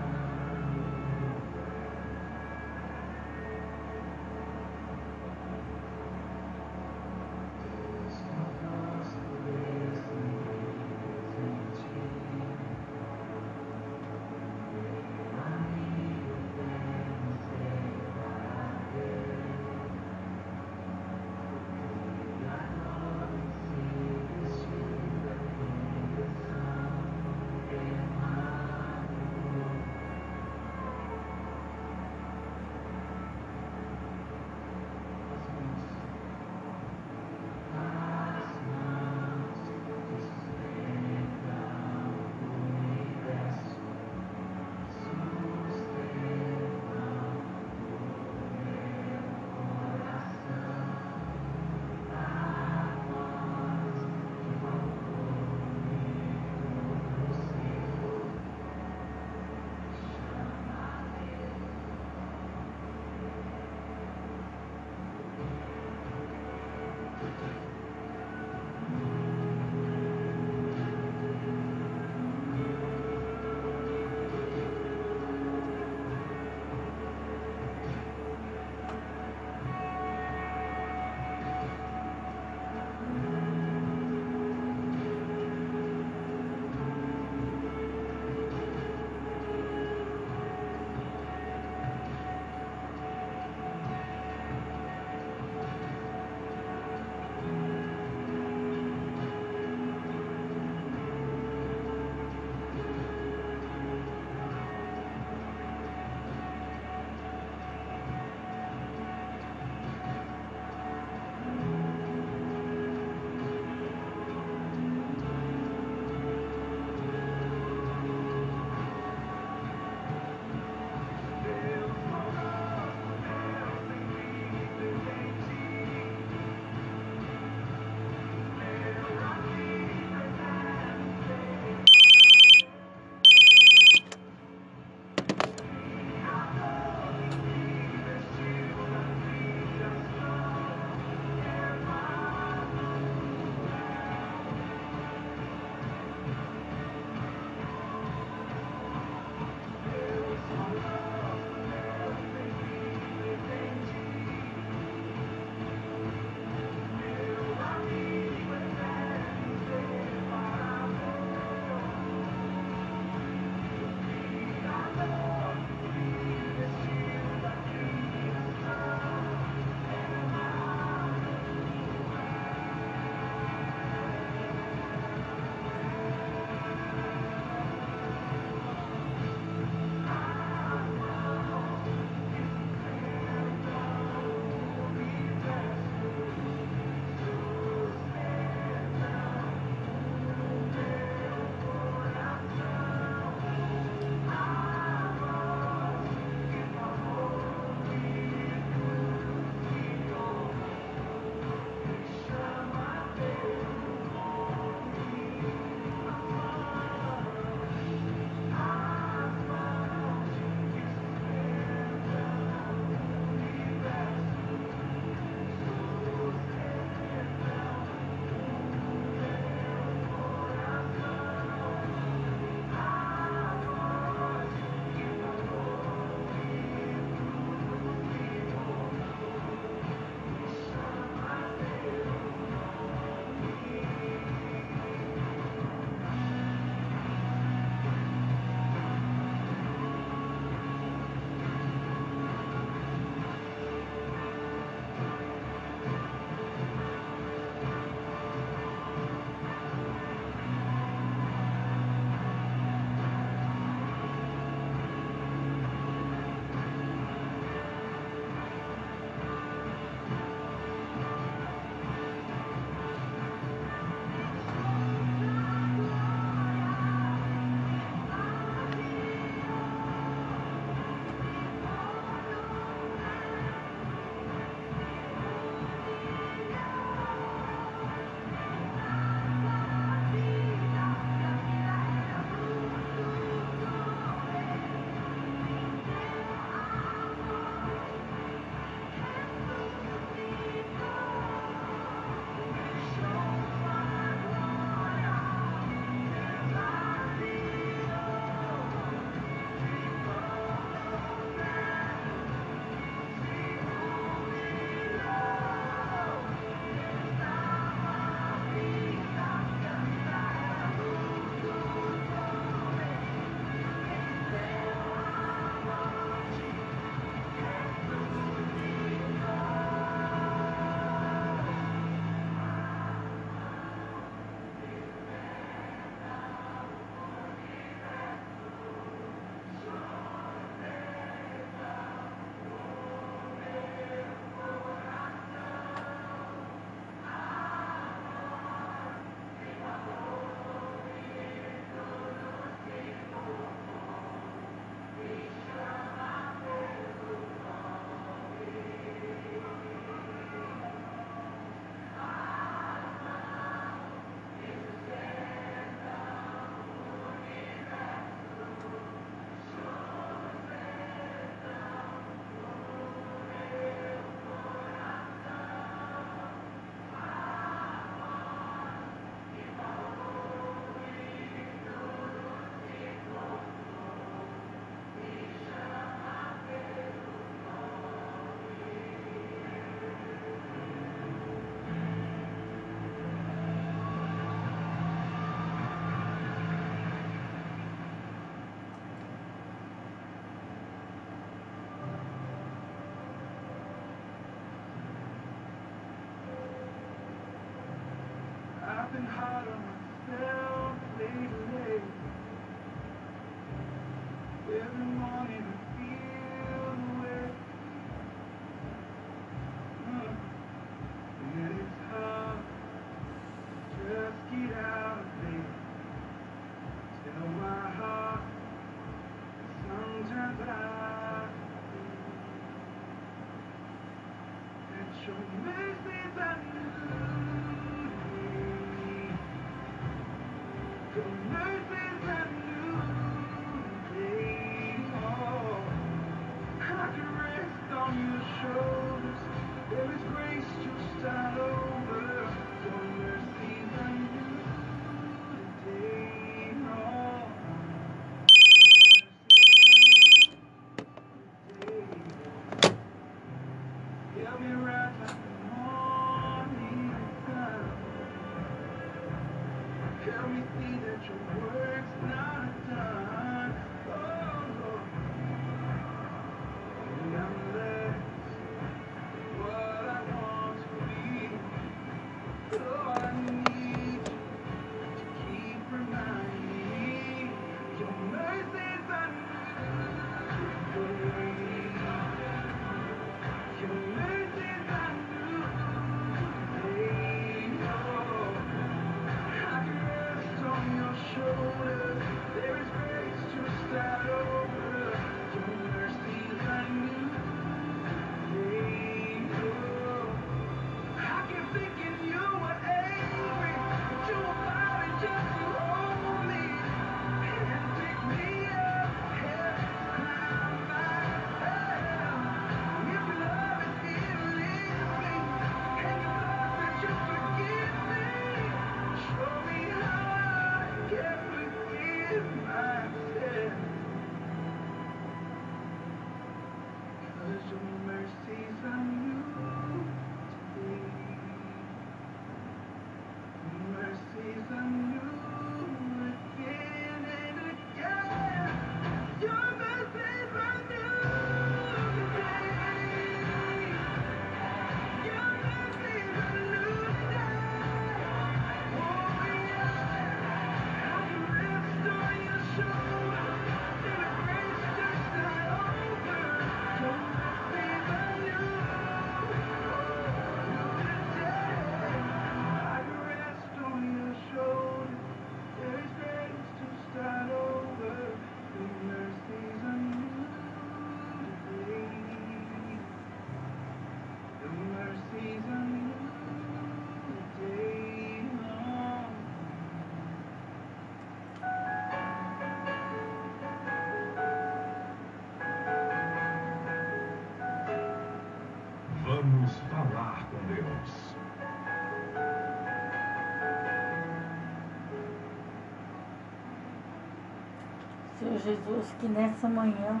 Jesus, que nessa manhã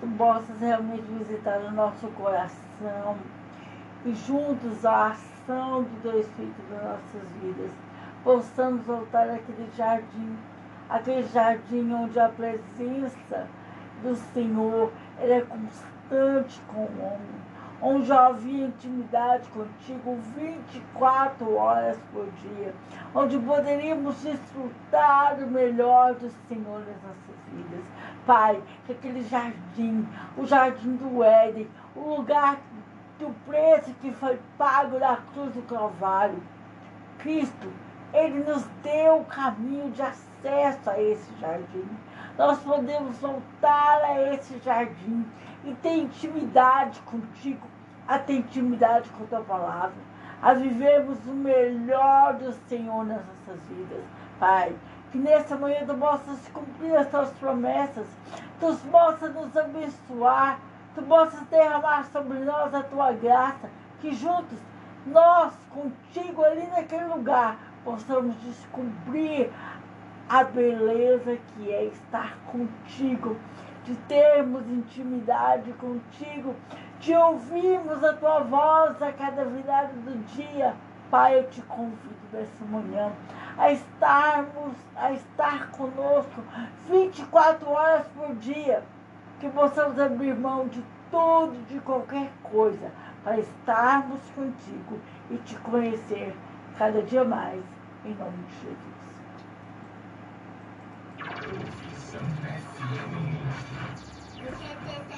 tu possas realmente visitar o nosso coração e juntos a ação do teu Espírito nas nossas vidas, possamos voltar àquele jardim, aquele jardim onde a presença do Senhor é constante com o homem, onde havia intimidade contigo 24 horas por dia, onde poderíamos desfrutar o melhor do Senhor nas nossas vidas. Pai, que aquele jardim, o jardim do Éden, o lugar do preço que foi pago na cruz do Calvário, Cristo, Ele nos deu o caminho de acesso a esse jardim. Nós podemos voltar a esse jardim e ter intimidade contigo, a ter intimidade com a tua palavra, a vivermos o melhor do Senhor nas nossas vidas. Pai, que nessa manhã tu possas cumprir as tuas promessas, tu possas nos abençoar, tu possas derramar sobre nós a tua graça, que juntos nós, contigo ali naquele lugar, possamos descobrir a beleza que é estar contigo, de termos intimidade contigo, de ouvirmos a tua voz a cada virada do dia. Pai, eu te convido nessa manhã a estarmos, a estar conosco 24 horas por dia, que possamos abrir mão de tudo, de qualquer coisa, para estarmos contigo e te conhecer cada dia mais, em nome de Jesus. Gracias.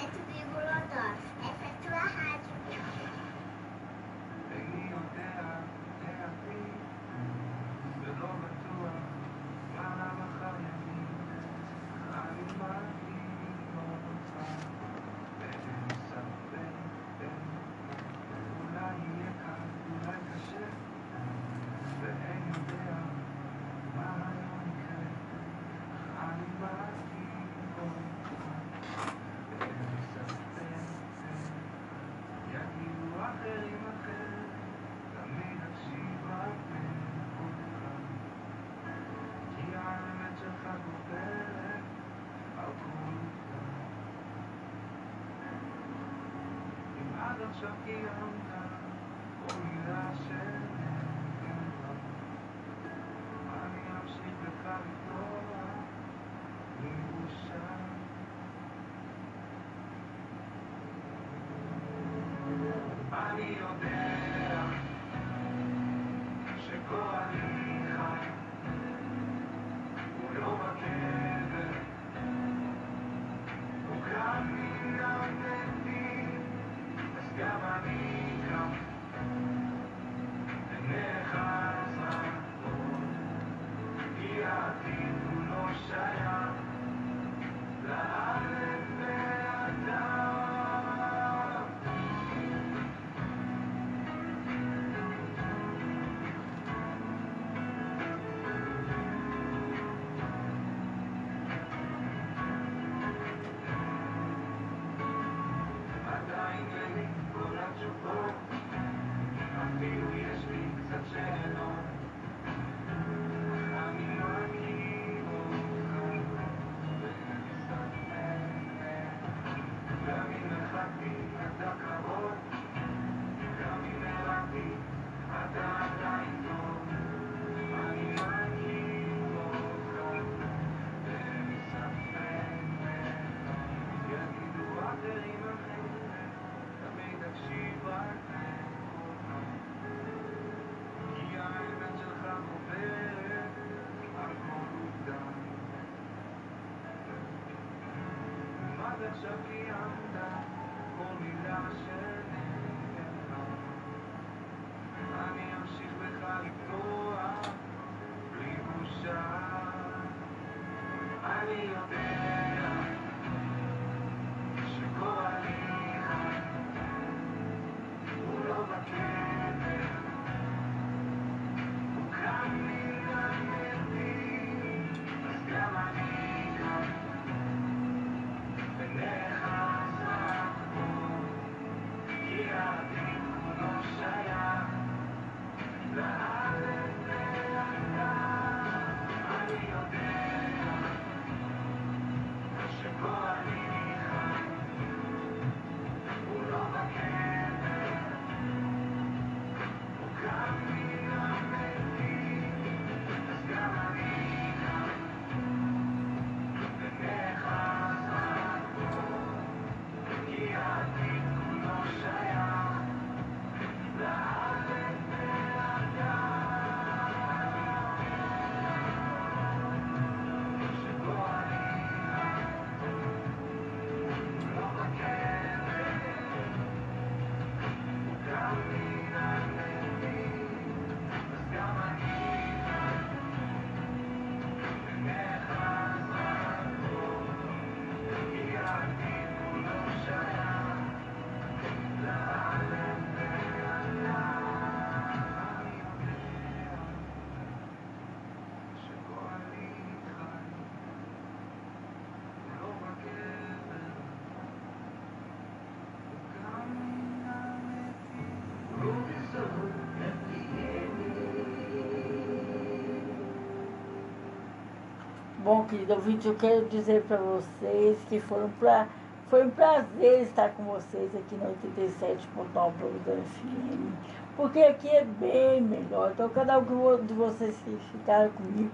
querido ouvinte, eu quero dizer para vocês que foram pra, foi um prazer estar com vocês aqui na 87.9 FM, porque aqui é bem melhor. Então, cada um de vocês que ficaram comigo,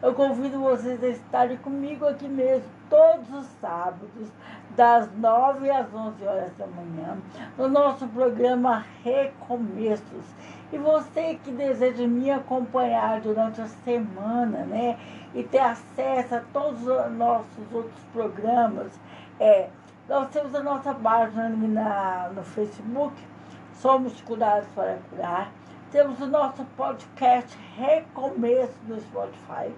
eu convido vocês a estarem comigo aqui mesmo, todos os sábados, das 9 às 11 horas da manhã, no nosso programa Recomeços. E você que deseja me acompanhar durante a semana, né? E ter acesso a todos os nossos outros programas, é, nós temos a nossa página na, no Facebook, Somos Curados para Curar. Temos o nosso podcast Recomeço no Spotify.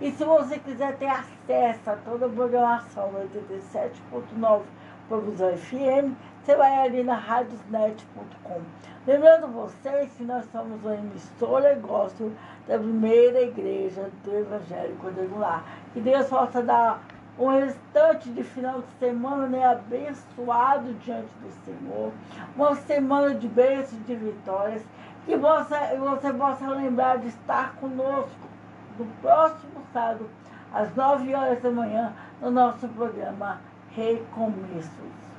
E se você quiser ter acesso a toda a programação do 87.9 Provisão FM, você vai ali na radiosnet.com. Lembrando vocês que nós somos uma emissora gospel da primeira igreja do Evangelho Quadrangular. Que Deus possa dar um restante de final de semana né, abençoado diante do Senhor. Uma semana de bênçãos e de vitórias. Que você, você possa lembrar de estar conosco no próximo sábado, às 9 horas da manhã, no nosso programa Recomeços.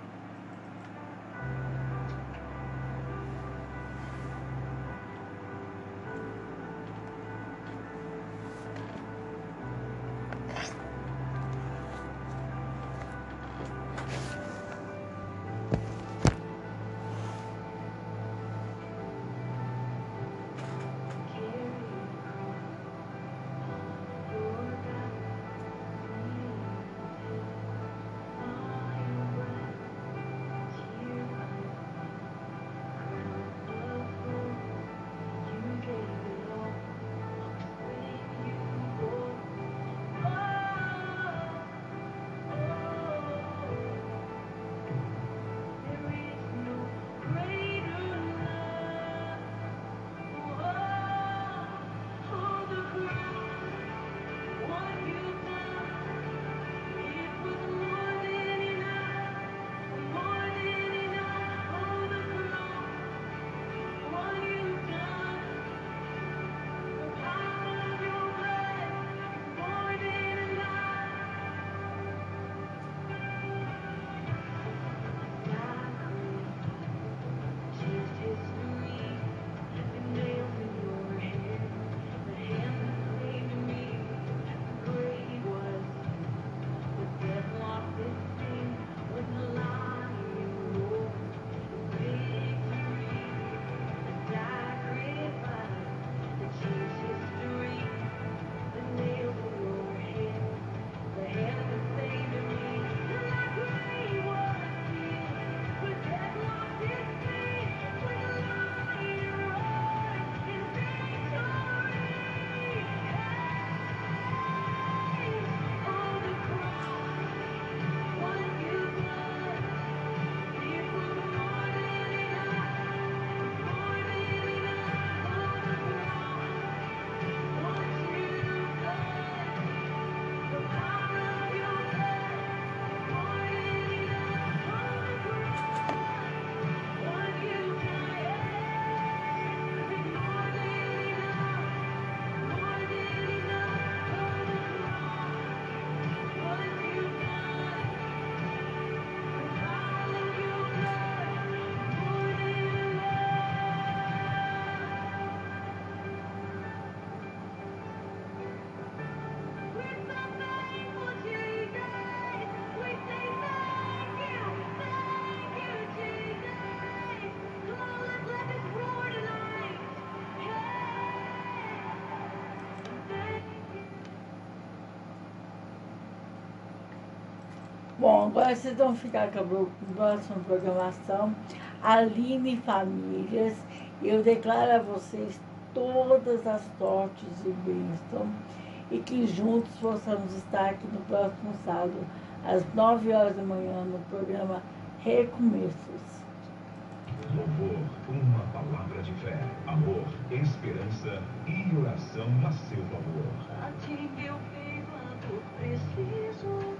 Bom, agora vocês vão ficar com a próxima programação. Aline Famílias. Eu declaro a vocês todas as sortes e bênçãos e que juntos possamos estar aqui no próximo sábado, às 9 horas da manhã, no programa Recomeços. Louvor, uma palavra de fé, amor, esperança e oração a seu favor. A ti meu quando preciso